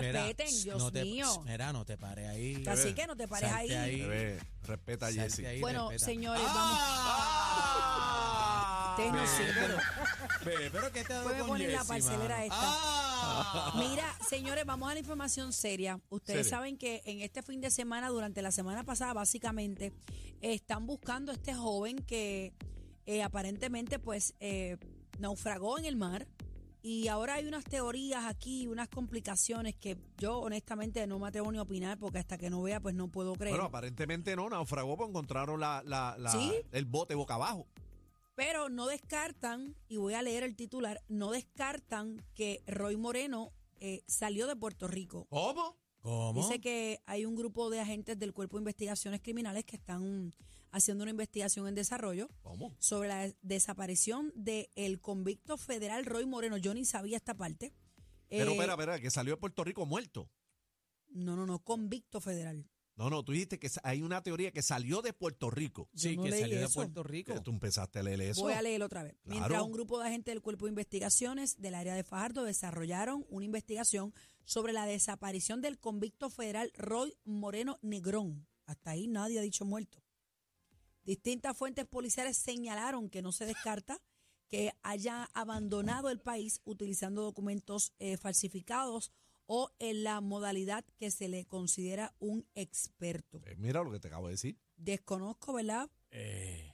respeten, pss, Dios no te- mío. Mira, no te pares ahí. Así que no te pares ahí. respeta a Jessy. ahí, Bueno, respeta. señores, vamos. ¡Ah! Ustedes no sé, pero Bebé, pero ¿qué te ha dado pueden con poner la parcelera mano? esta. ¡Ah! Mira, señores, vamos a la información seria. Ustedes saben que en este fin de semana, durante la semana pasada, básicamente, están buscando a este joven que eh, aparentemente, pues, eh, naufragó en el mar. Y ahora hay unas teorías aquí, unas complicaciones que yo honestamente no me atrevo ni a opinar porque hasta que no vea, pues no puedo creer. Bueno, aparentemente no, naufragó, pues encontraron la, la, la- ¿Sí? el bote boca abajo. Pero no descartan, y voy a leer el titular, no descartan que Roy Moreno eh, salió de Puerto Rico. ¿Cómo? ¿Cómo? Dice que hay un grupo de agentes del Cuerpo de Investigaciones Criminales que están haciendo una investigación en desarrollo ¿Cómo? sobre la desaparición del convicto federal Roy Moreno. Yo ni sabía esta parte. Pero, Eh, espera, espera, que salió de Puerto Rico muerto. No, no, no, convicto federal. No, no, tú dijiste que hay una teoría que salió de Puerto Rico. Sí, no que salió de. Puerto Rico. Que Tú empezaste a leer eso. Voy a leerlo otra vez. Claro. Mientras un grupo de agentes del Cuerpo de Investigaciones del área de Fajardo desarrollaron una investigación sobre la desaparición del convicto federal Roy Moreno Negrón. Hasta ahí nadie ha dicho muerto. Distintas fuentes policiales señalaron que no se descarta que haya abandonado el país utilizando documentos eh, falsificados o en la modalidad que se le considera un experto. Eh, mira lo que te acabo de decir. Desconozco, ¿verdad? Eh,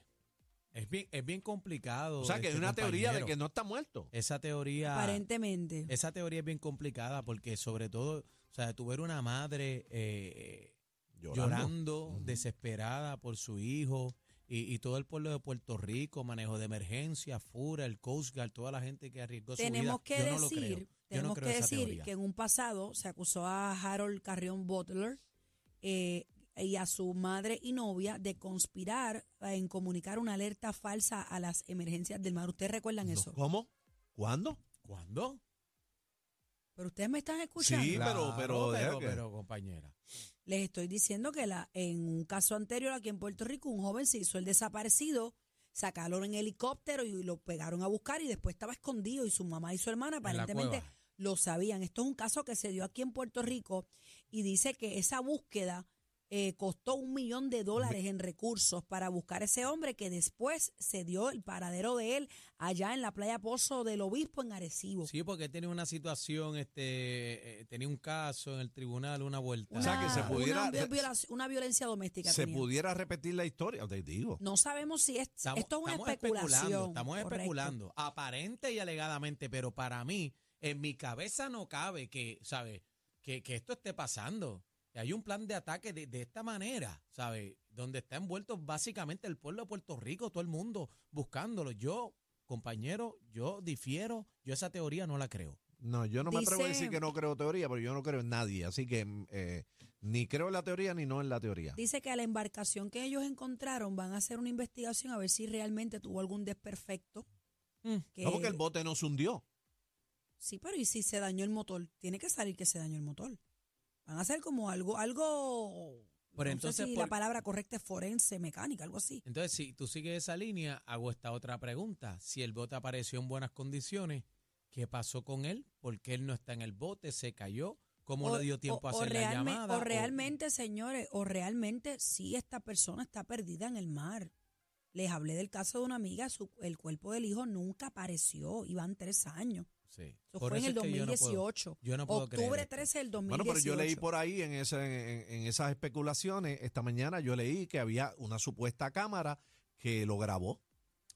es, bien, es bien complicado. O sea, que hay este una teoría de que no está muerto. Esa teoría... Aparentemente. Esa teoría es bien complicada porque sobre todo, o sea, tú ver una madre eh, llorando, desesperada por su hijo y, y todo el pueblo de Puerto Rico, manejo de emergencia, FURA, el Coast Guard, toda la gente que arriesgó su vida. tenemos que Yo no lo creo. decir, Yo no tenemos creo que esa decir teoría. que en un pasado se acusó a Harold Carrión Butler eh, y a su madre y novia de conspirar en comunicar una alerta falsa a las emergencias del mar. ¿Ustedes recuerdan No, eso? ¿Cómo? ¿Cuándo? ¿Cuándo? Pero ustedes me están escuchando. Sí, pero- Claro, pero pero, que- pero, compañera. Les estoy diciendo que la, en un caso anterior aquí en Puerto Rico, un joven se hizo el desaparecido, sacaron en helicóptero y lo pegaron a buscar y después estaba escondido y su mamá y su hermana aparentemente lo sabían. Esto es un caso que se dio aquí en Puerto Rico y dice que esa búsqueda eh, costó un millón de dólares en recursos para buscar a ese hombre que después se dio el paradero de él allá en la playa Pozo del Obispo en Arecibo. Sí, porque tenía una situación, este, eh, tenía un caso en el tribunal, una vuelta. O sea, que se Una- pudiera- una, viola- una violencia doméstica. Se tenía. pudiera repetir la historia, te digo. No sabemos si es, Estamos, esto es una estamos especulación. especulando, estamos correcto. especulando, aparente y alegadamente, pero para mí, en mi cabeza no cabe que, ¿sabe? Que, que esto esté pasando. Hay un plan de ataque de, de esta manera, ¿sabe? Donde está envuelto básicamente el pueblo de Puerto Rico, todo el mundo buscándolo. Yo, compañero, yo difiero, yo esa teoría no la creo. No, yo no me atrevo a decir que no creo teoría, pero yo no creo en nadie. Así que eh, ni creo en la teoría ni no en la teoría. Dice que a la embarcación que ellos encontraron van a hacer una investigación a ver si realmente tuvo algún desperfecto. Mm. que- No, porque el bote no se hundió. Sí, pero ¿y si se dañó el motor? Tiene que salir que se dañó el motor. Van a hacer como algo, algo, Pero no entonces, sé si por- la palabra correcta es forense, mecánica, algo así. Entonces, si tú sigues esa línea, hago esta otra pregunta. Si el bote apareció en buenas condiciones, ¿qué pasó con él? ¿Por qué él no está en el bote? ¿Se cayó? ¿Cómo O- le dio tiempo a o hacer la llamada? O realmente, señores, o realmente sí esta persona está perdida en el mar. Les hablé del caso de una amiga, su- el cuerpo del hijo nunca apareció, iban tres años. Sí. Eso Por fue en el es que yo no puedo- 2018. yo no puedo creer Octubre esto. 13 del 2018. Bueno, pero yo leí por ahí en, ese, en, en esas especulaciones, esta mañana yo leí que había una supuesta cámara que lo grabó.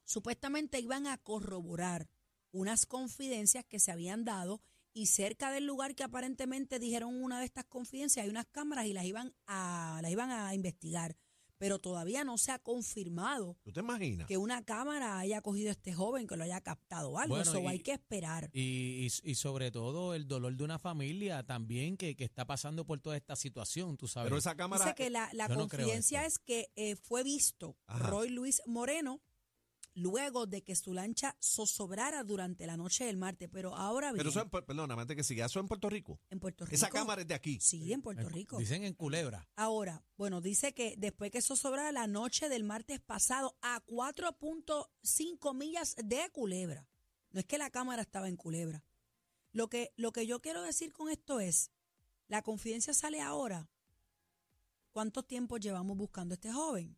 Supuestamente iban a corroborar unas confidencias que se habían dado y cerca del lugar que aparentemente dijeron una de estas confidencias hay unas cámaras y las iban a las iban a investigar, pero todavía no se ha confirmado ¿Tú te imaginas? que una cámara haya cogido a este joven que lo haya captado o algo, Bueno, eso y- hay que esperar. Y, y- y sobre todo el dolor de una familia también que, que está pasando por toda esta situación, tú sabes. Pero esa cámara... Dice que la, la no confidencia es que eh, fue visto Ajá. Roy Luis Moreno luego de que su lancha zozobrara durante la noche del martes, pero ahora bien, Pero eso en, perdóname, antes que siga, eso en Puerto Rico. en Puerto Rico. Esa cámara es de aquí. Sí, en Puerto Rico. Dicen en Culebra. Ahora, bueno, dice que después que zozobrara la noche del martes pasado a 4.5 millas de Culebra. No es que la cámara estaba en Culebra. Lo que, lo que yo quiero decir con esto es La confidencia sale ahora. ¿Cuánto tiempo llevamos buscando a este joven?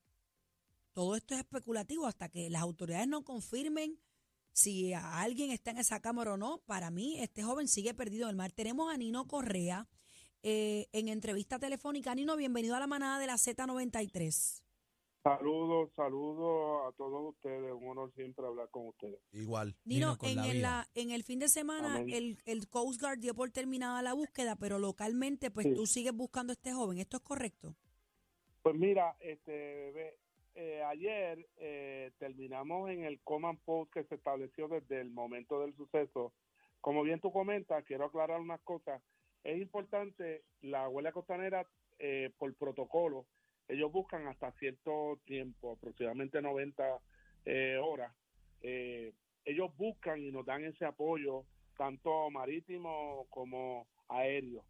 Todo esto es especulativo hasta que las autoridades no confirmen si a alguien está en esa cámara o no. Para mí, este joven sigue perdido en el mar. Tenemos a Nino Correa eh, en entrevista telefónica. Nino, bienvenido a la manada de la Z93. Saludos, saludos a todos ustedes. Un honor siempre hablar con ustedes. Igual. Nino, en, la el, la- en el fin de semana el, el Coast Guard dio por terminada la búsqueda, pero localmente pues Sí. tú sigues buscando a este joven. ¿Esto es correcto? Pues mira, este, bebé, eh, ayer eh, terminamos en el command post que se estableció desde el momento del suceso. Como bien tú comentas, quiero aclarar unas cosas. Es importante, la Guardia Costanera, eh, por protocolo, ellos buscan hasta cierto tiempo, aproximadamente 90 eh, horas. Eh, ellos buscan y nos dan ese apoyo, tanto marítimo como aéreo.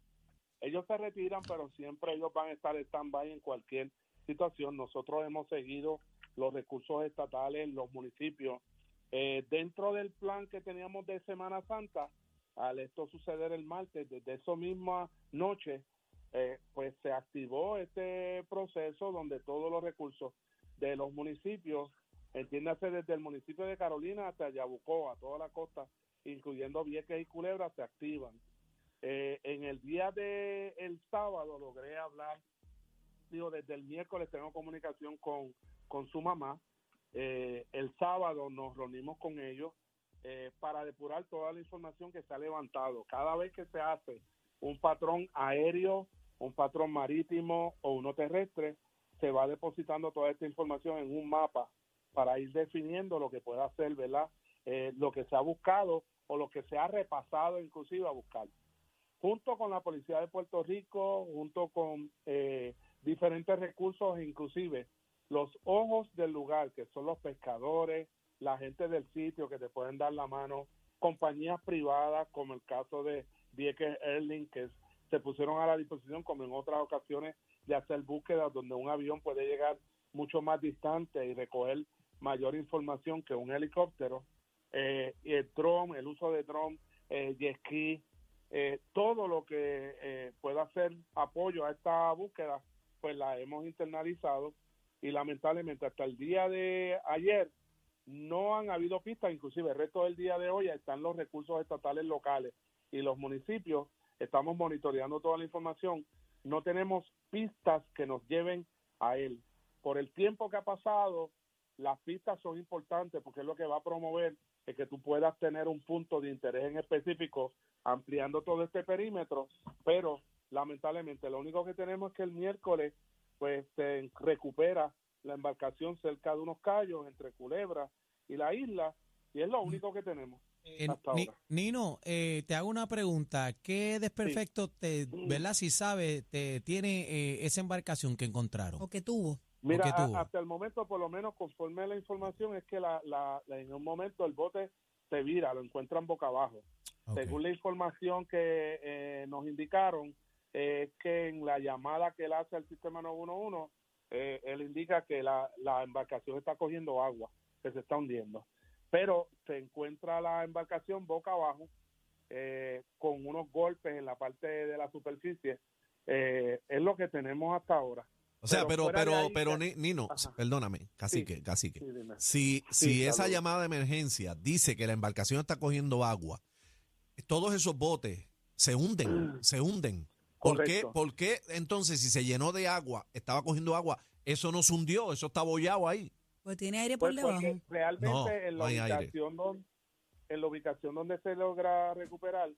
Ellos se retiran, pero siempre ellos van a estar stand-by en cualquier situación. Nosotros hemos seguido los recursos estatales, los municipios. Eh, dentro del plan que teníamos de Semana Santa, al esto suceder el martes, desde esa misma noche, eh, pues se activó este proceso donde todos los recursos de los municipios, entiéndase desde el municipio de Carolina hasta Yabucoa, toda la costa, incluyendo Vieques y Culebra, se activan. Eh, en el día de el sábado logré hablar, digo, desde el miércoles tengo comunicación con, con su mamá. Eh, el sábado nos reunimos con ellos eh, para depurar toda la información que se ha levantado. Cada vez que se hace un patrón aéreo, un patrón marítimo o uno terrestre, se va depositando toda esta información en un mapa para ir definiendo lo que pueda ser, ¿verdad? Eh, lo que se ha buscado o lo que se ha repasado inclusive a buscar. Junto con la Policía de Puerto Rico, junto con eh, diferentes recursos, inclusive los ojos del lugar, que son los pescadores, la gente del sitio que te pueden dar la mano, compañías privadas, como el caso de Vieques Airlines, que se pusieron a la disposición, como en otras ocasiones, de hacer búsquedas donde un avión puede llegar mucho más distante y recoger mayor información que un helicóptero. Eh, el drone, el uso de drone, eh, jet eh, todo lo que eh, pueda hacer apoyo a esta búsqueda, pues la hemos internalizado y lamentablemente hasta el día de ayer no han habido pistas, inclusive el resto del día de hoy están los recursos estatales locales y los municipios, estamos monitoreando toda la información, no tenemos pistas que nos lleven a él. Por el tiempo que ha pasado, las pistas son importantes porque es lo que va a promover es que tú puedas tener un punto de interés en específico ampliando todo este perímetro, pero lamentablemente lo único que tenemos es que el miércoles pues se recupera la embarcación cerca de unos callos entre Culebra y la isla y es lo único que tenemos. Eh, hasta Ni- ahora. Nino, eh, te hago una pregunta. ¿Qué desperfecto te, verdad, si sabes, te tiene eh, esa embarcación que encontraron? ¿O que tuvo? Mira, qué a- tuvo? hasta el momento, por lo menos conforme a la información, es que la, la- la- en un momento el bote se vira, lo encuentran boca abajo. Según la información que eh, nos indicaron, es que en la llamada que él hace al sistema 911, eh, él indica que la, la embarcación está cogiendo agua, que se está hundiendo. Pero se encuentra la embarcación boca abajo, eh, con unos golpes en la parte de la superficie. Eh, es lo que tenemos hasta ahora. O sea, pero, Pero pero, ahí pero, que- Ni- Nino, Ajá. perdóname, cacique, cacique. Sí, dime. Si, Sí, si esa llamada de emergencia dice que la embarcación está cogiendo agua, todos esos botes se hunden, se hunden. ¿Por qué. ¿Por qué entonces si se llenó de agua, estaba cogiendo agua, eso no se hundió, eso está bollado ahí? Pues tiene aire por Pues debajo. porque realmente No, en la ubicación donde en la ubicación donde se logra recuperar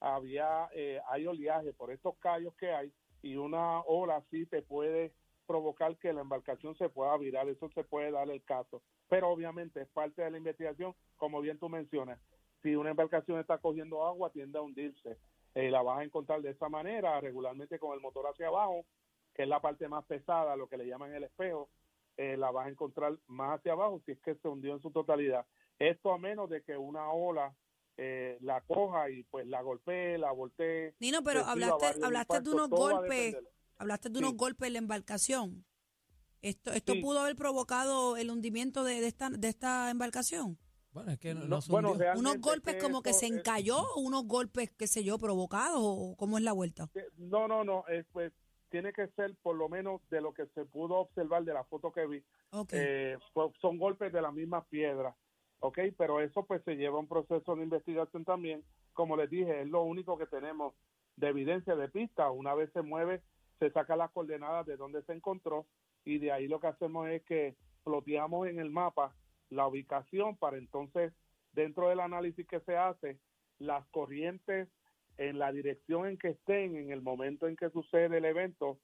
había eh, hay oleaje por estos callos que hay y una ola así te puede provocar que la embarcación se pueda virar, eso se puede dar el caso, pero obviamente es parte de la investigación, como bien tú mencionas, si una embarcación está cogiendo agua tiende a hundirse, Eh, la vas a encontrar de esa manera, regularmente con el motor hacia abajo, que es la parte más pesada, lo que le llaman el espejo, eh, la vas a encontrar más hacia abajo si es que se hundió en su totalidad. Esto a menos de que una ola eh, la coja y pues la golpee, la voltee. Nino, pero hablaste, hablaste de unos golpes, hablaste de unos Sí. golpes en la embarcación. Esto, esto Sí. pudo haber provocado el hundimiento de, de esta, de esta embarcación. Bueno, es que no, No, bueno, ¿Unos golpes que como que se es- encalló unos golpes, qué sé yo, provocados o cómo es la vuelta? No, no, no, eh, pues tiene que ser por lo menos de lo que se pudo observar de la foto que vi, Ok. eh, pues, son golpes de la misma piedra, ¿ok? Pero eso pues se lleva a un proceso de investigación también, como les dije, es lo único que tenemos de evidencia de pista, una vez se mueve, se saca las coordenadas de donde se encontró y de ahí lo que hacemos es que ploteamos en el mapa la ubicación para entonces, dentro del análisis que se hace, las corrientes en la dirección en que estén en el momento en que sucede el evento,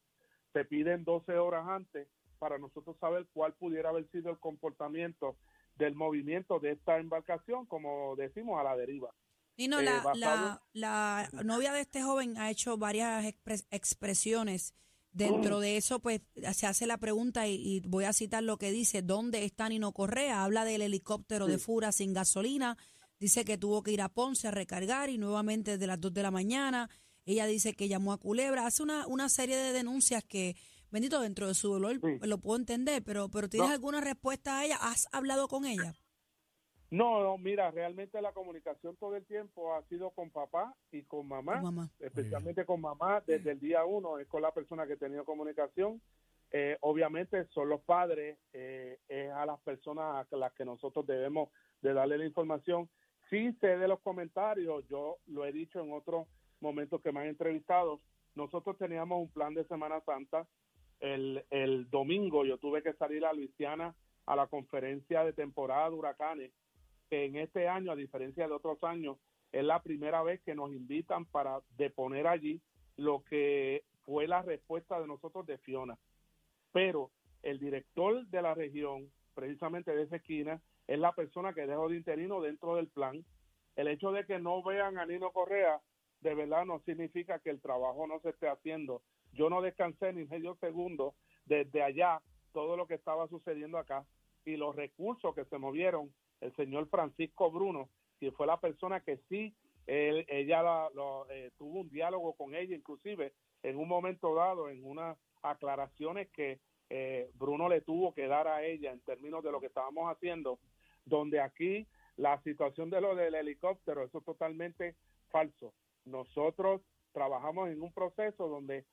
se piden 12 horas antes para nosotros saber cuál pudiera haber sido el comportamiento del movimiento de esta embarcación, como decimos, a la deriva. Nino, eh, la, basado la, la novia de este joven ha hecho varias expres- expresiones. Dentro de eso, pues, se hace la pregunta y, y voy a citar lo que dice, ¿dónde está Nino Correa? Habla del helicóptero de. Fura sin gasolina, dice que tuvo que ir a Ponce a recargar y nuevamente desde las 2 de la mañana. Ella dice que llamó a Culebra, hace una, una serie de denuncias que, bendito, dentro de su dolor Sí. lo puedo entender, pero, pero ¿tienes No. alguna respuesta a ella? ¿Has hablado con ella? No, no, mira, realmente la comunicación todo el tiempo ha sido con papá y con mamá. Especialmente con mamá desde el día uno, es con la persona que he tenido comunicación. Eh, obviamente son los padres, eh, es a las personas a las que nosotros debemos de darle la información. Sí sé de los comentarios, yo lo he dicho en otros momentos que me han entrevistado, nosotros teníamos un plan de Semana Santa. El, el domingo yo tuve que salir a Luisiana a la conferencia de temporada de huracanes, que en este año, a diferencia de otros años, es la primera vez que nos invitan para deponer allí lo que fue la respuesta de nosotros de Fiona. Pero el director de la región, precisamente de esa esquina, es la persona que dejó de interino dentro del plan. El hecho de que no vean a Nino Correa, de verdad no significa que el trabajo no se esté haciendo. Yo no descansé ni medio segundo desde allá todo lo que estaba sucediendo acá y los recursos que se movieron, el señor Francisco Bruno, que fue la persona que sí, él- ella la- eh, tuvo un diálogo con ella, inclusive en un momento dado, en unas aclaraciones que eh, Bruno le tuvo que dar a ella en términos de lo que estábamos haciendo, donde aquí la situación de lo del helicóptero, eso es totalmente falso. Nosotros trabajamos en un proceso donde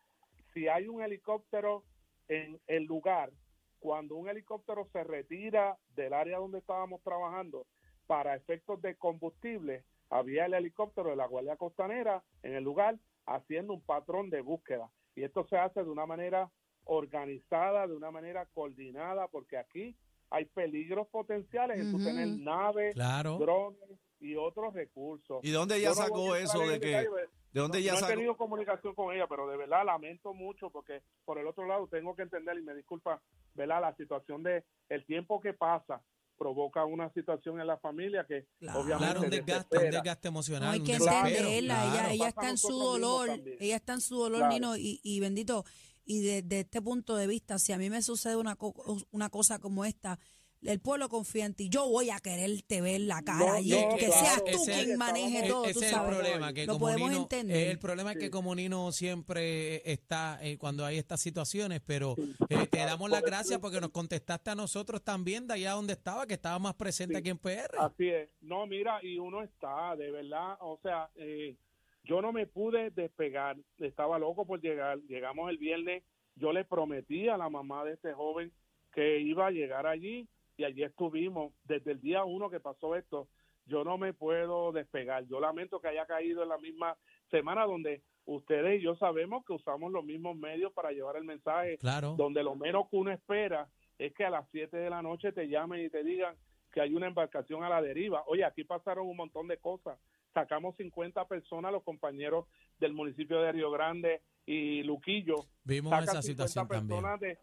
si hay un helicóptero en el lugar, cuando un helicóptero se retira del área donde estábamos trabajando para efectos de combustible, había el helicóptero de la Guardia Costanera en el lugar haciendo un patrón de búsqueda. Y esto se hace de una manera organizada, de una manera coordinada, porque aquí hay peligros potenciales en tener naves, Claro. drones y otros recursos. ¿Y de dónde ella no sacó eso de que, detalle, de dónde no, ella no he tenido comunicación con ella, pero de verdad lamento mucho porque por el otro lado tengo que entender y me disculpa, ¿verdad? La situación de el tiempo que pasa provoca una situación en la familia que Claro. obviamente Claro, un desgaste, un desespera. desgaste emocional. No hay que entenderla, ella, claro. ella Pasa está en su dolor, ella está en su dolor, Claro. Nino, y, y bendito, y desde este punto de vista, si a mí me sucede una, co- una cosa como esta, el pueblo confía en ti, yo voy a quererte ver la cara No, allí, no, que claro, seas tú ese- quien maneje todo, ese tú es el problema que Lo como podemos Nino- entender. el problema es que como Nino siempre está eh, cuando hay estas situaciones pero eh, te damos las gracias porque nos contestaste a nosotros también de allá donde estaba que estaba más presente Sí. aquí en PR Así es. No, mira, y uno está, de verdad, o sea, eh, yo no me pude despegar, estaba loco por llegar, llegamos el viernes, yo le prometí a la mamá de este joven que iba a llegar allí y allí estuvimos desde el día uno que pasó esto. Yo no me puedo despegar. Yo lamento que haya caído en la misma semana donde ustedes y yo sabemos que usamos los mismos medios para llevar el mensaje claro donde lo menos que uno espera es que a las 7 de la noche te llamen y te digan que hay una embarcación a la deriva. Oye, aquí pasaron un montón de cosas. Sacamos 50 personas, los compañeros del municipio de Río Grande y Luquillo. vimos esa 50 situación también personas de, o-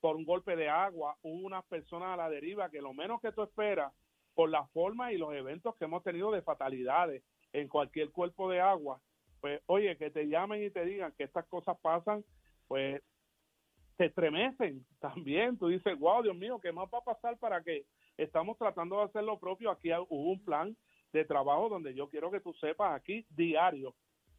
por un golpe de agua. Hubo unas personas a la deriva que lo menos que tú esperas por la forma y los eventos que hemos tenido de fatalidades en cualquier cuerpo de agua, pues oye, que te llamen y te digan que estas cosas pasan, pues te estremecen también. Tú dices, wow, Dios mío, ¿qué más va a pasar para que estamos tratando de hacer lo propio? Aquí hubo un plan de trabajo donde yo quiero que tú sepas aquí diario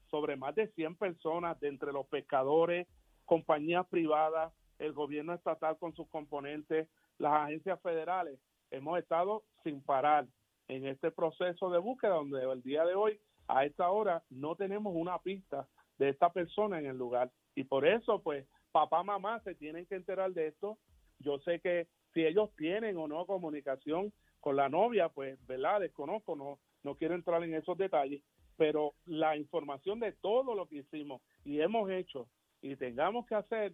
sobre más de 100 personas de entre los pescadores, compañías privadas, el gobierno estatal con sus componentes, las agencias federales. Hemos estado sin parar en este proceso de búsqueda donde el día de hoy, a esta hora, no tenemos una pista de esta persona en el lugar. Y por eso, pues, papá, mamá se tienen que enterar de esto. Yo sé que si ellos tienen o no comunicación con la novia, pues, ¿verdad? Desconozco, no, no quiero entrar en esos detalles, pero la información de todo lo que hicimos y hemos hecho y tengamos que hacer,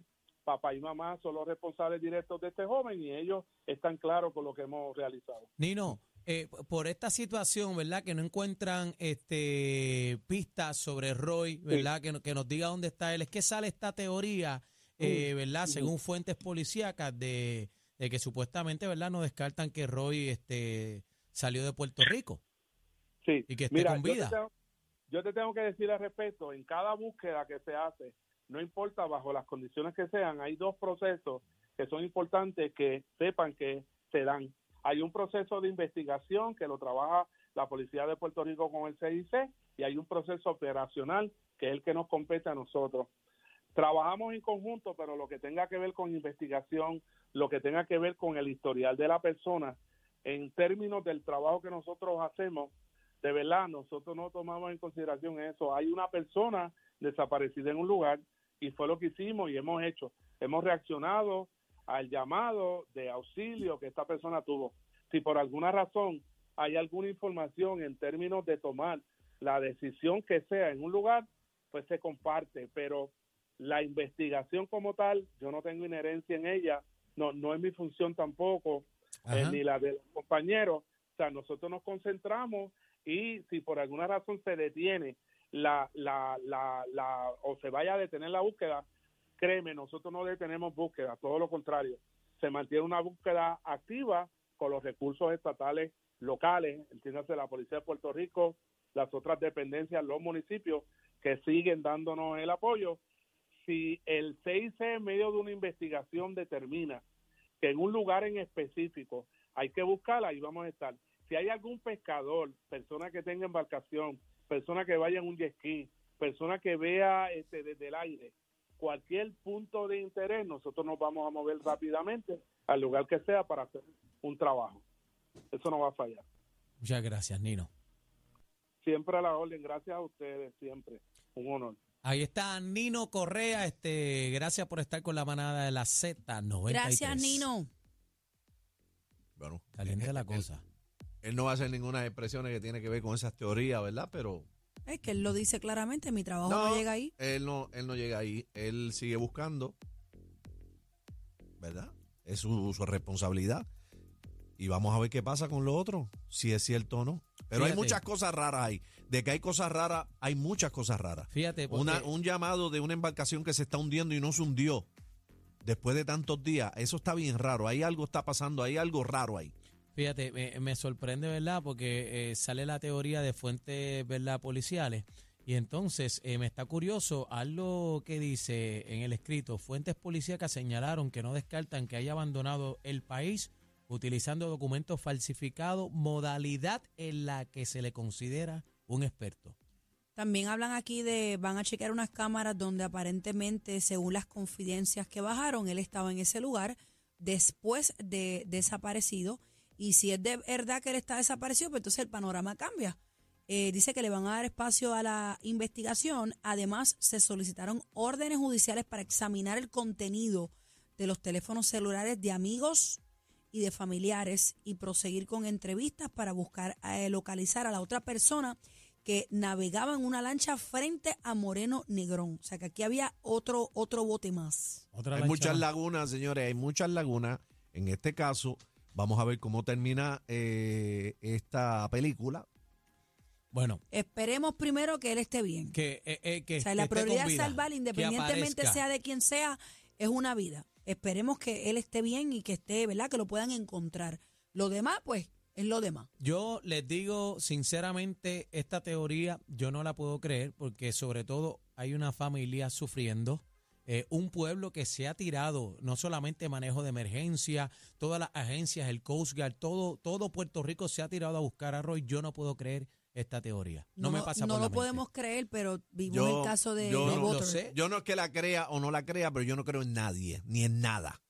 papá y mamá son los responsables directos de este joven y ellos están claros con lo que hemos realizado. Nino, eh, por esta situación, ¿verdad? Que no encuentran este pistas sobre Roy, ¿verdad? Que, no- que nos diga dónde está él. Es que sale esta teoría, eh, ¿verdad? Según fuentes policíacas de, de que supuestamente, ¿verdad? No descartan que Roy este, salió de Puerto Rico. Sí, Y que esté mira, con yo vida. te tengo- yo te tengo que decir al respecto, en cada búsqueda que se hace, no importa bajo las condiciones que sean, hay dos procesos que son importantes que sepan que se dan. Hay un proceso de investigación que lo trabaja la Policía de Puerto Rico con el CIC y hay un proceso operacional que es el que nos compete a nosotros. Trabajamos en conjunto, pero lo que tenga que ver con investigación, lo que tenga que ver con el historial de la persona, en términos del trabajo que nosotros hacemos, de verdad, nosotros no tomamos en consideración eso. Hay una persona desaparecida en un lugar y fue lo que hicimos y hemos hecho. Hemos reaccionado al llamado de auxilio que esta persona tuvo. Si por alguna razón hay alguna información en términos de tomar la decisión que sea en un lugar, pues se comparte, pero la investigación como tal, yo no tengo inherencia en ella, no, no es mi función tampoco, eh, ni la de los compañeros. O sea, nosotros nos concentramos y si por alguna razón se detiene la, la, la, la o se vaya a detener la búsqueda, créeme, nosotros no detenemos búsqueda, todo lo contrario. Se mantiene una búsqueda activa con los recursos estatales locales, entiéndase la Policía de Puerto Rico, las otras dependencias, los municipios que siguen dándonos el apoyo. Si el CIC en medio de una investigación determina que en un lugar en específico hay que buscarla, ahí vamos a estar. Si hay algún pescador, persona que tenga embarcación, persona que vaya en un jet ski, persona que vea este, desde el aire, cualquier punto de interés, nosotros nos vamos a mover rápidamente al lugar que sea para hacer un trabajo. Eso no va a fallar. Muchas gracias, Nino. Siempre a la orden, gracias a ustedes, siempre. Un honor. Ahí está Nino Correa. Este, gracias por estar con la manada de la Z93. Gracias, Nino. Bueno, Caliente la cosa. Él no va a hacer ninguna expresiones que tiene que ver con esas teorías, ¿verdad? Pero Es que él lo dice claramente, mi trabajo no, No. llega ahí. él no, él no llega ahí. Él sigue buscando, ¿verdad? Es su, su responsabilidad. Y vamos a ver qué pasa con lo otro, si es cierto o no. Pero hay muchas cosas raras ahí. De que hay cosas raras, hay muchas cosas raras. Fíjate, porque- Una, un llamado de una embarcación que se está hundiendo y no se hundió después de tantos días. Eso está bien raro. Hay algo está pasando, hay algo raro ahí. Fíjate, me, sorprende, ¿verdad? Porque eh, sale la teoría de fuentes, ¿verdad? Policiales. Y entonces eh, me está curioso algo que dice en el escrito, fuentes policíacas señalaron que no descartan que haya abandonado el país utilizando documentos falsificados, modalidad en la que se le considera un experto. También hablan aquí de, van a chequear unas cámaras donde aparentemente, según las confidencias que bajaron, él estaba en ese lugar después de desaparecido. Y si es de verdad que él está desaparecido, pues entonces el panorama cambia. Eh, dice que le van a dar espacio a la investigación. Además, se solicitaron órdenes judiciales para examinar el contenido de los teléfonos celulares de amigos y de familiares y proseguir con entrevistas para buscar eh, localizar a la otra persona que navegaba en una lancha frente a Moreno Negrón. O sea que aquí había otro, otro bote más. Otra Hay lancha muchas lagunas, señores, hay muchas lagunas. En este caso, vamos a ver cómo termina eh, esta película. Bueno, Esperemos primero que él esté bien. que, eh, eh, que O sea, que la esté prioridad vida, salvar, independientemente sea de quien sea, es una vida. Esperemos que él esté bien y que esté, ¿verdad? Que lo puedan encontrar. Lo demás, pues, es lo demás. Yo les digo sinceramente, esta teoría yo no la puedo creer porque sobre todo hay una familia sufriendo, eh, un pueblo que se ha tirado, no solamente manejo de emergencia, todas las agencias, el Coast Guard, todo, todo Puerto Rico se ha tirado a buscar a Roy. Yo no puedo creer esta teoría. No, me pasa no por lo mente. podemos creer, pero vimos Yo- el caso de, yo de no- lo sé. Yo no es que la crea o no la crea, pero yo no creo en nadie, ni en nada.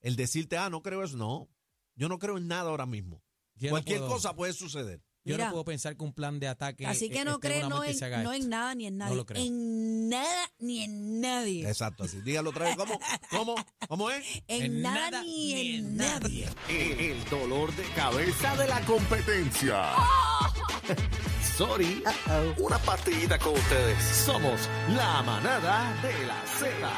El decirte, ah, no creo eso, no. Yo no creo en nada ahora mismo. Yo no Cualquier cosa puede suceder. Yo Mira. no puedo pensar que un plan de ataque. Así que eh, no crees no, en, no en nada ni en No nadie. lo creo. En nada ni en nadie. Exacto, así. Dígalo otra vez. ¿Cómo? ¿Cómo? ¿Cómo es? En, En nada, nada ni ni en en nadie. El, el dolor de cabeza de la competencia. Sorry. Una partidita con ustedes. Somos la manada de la Z.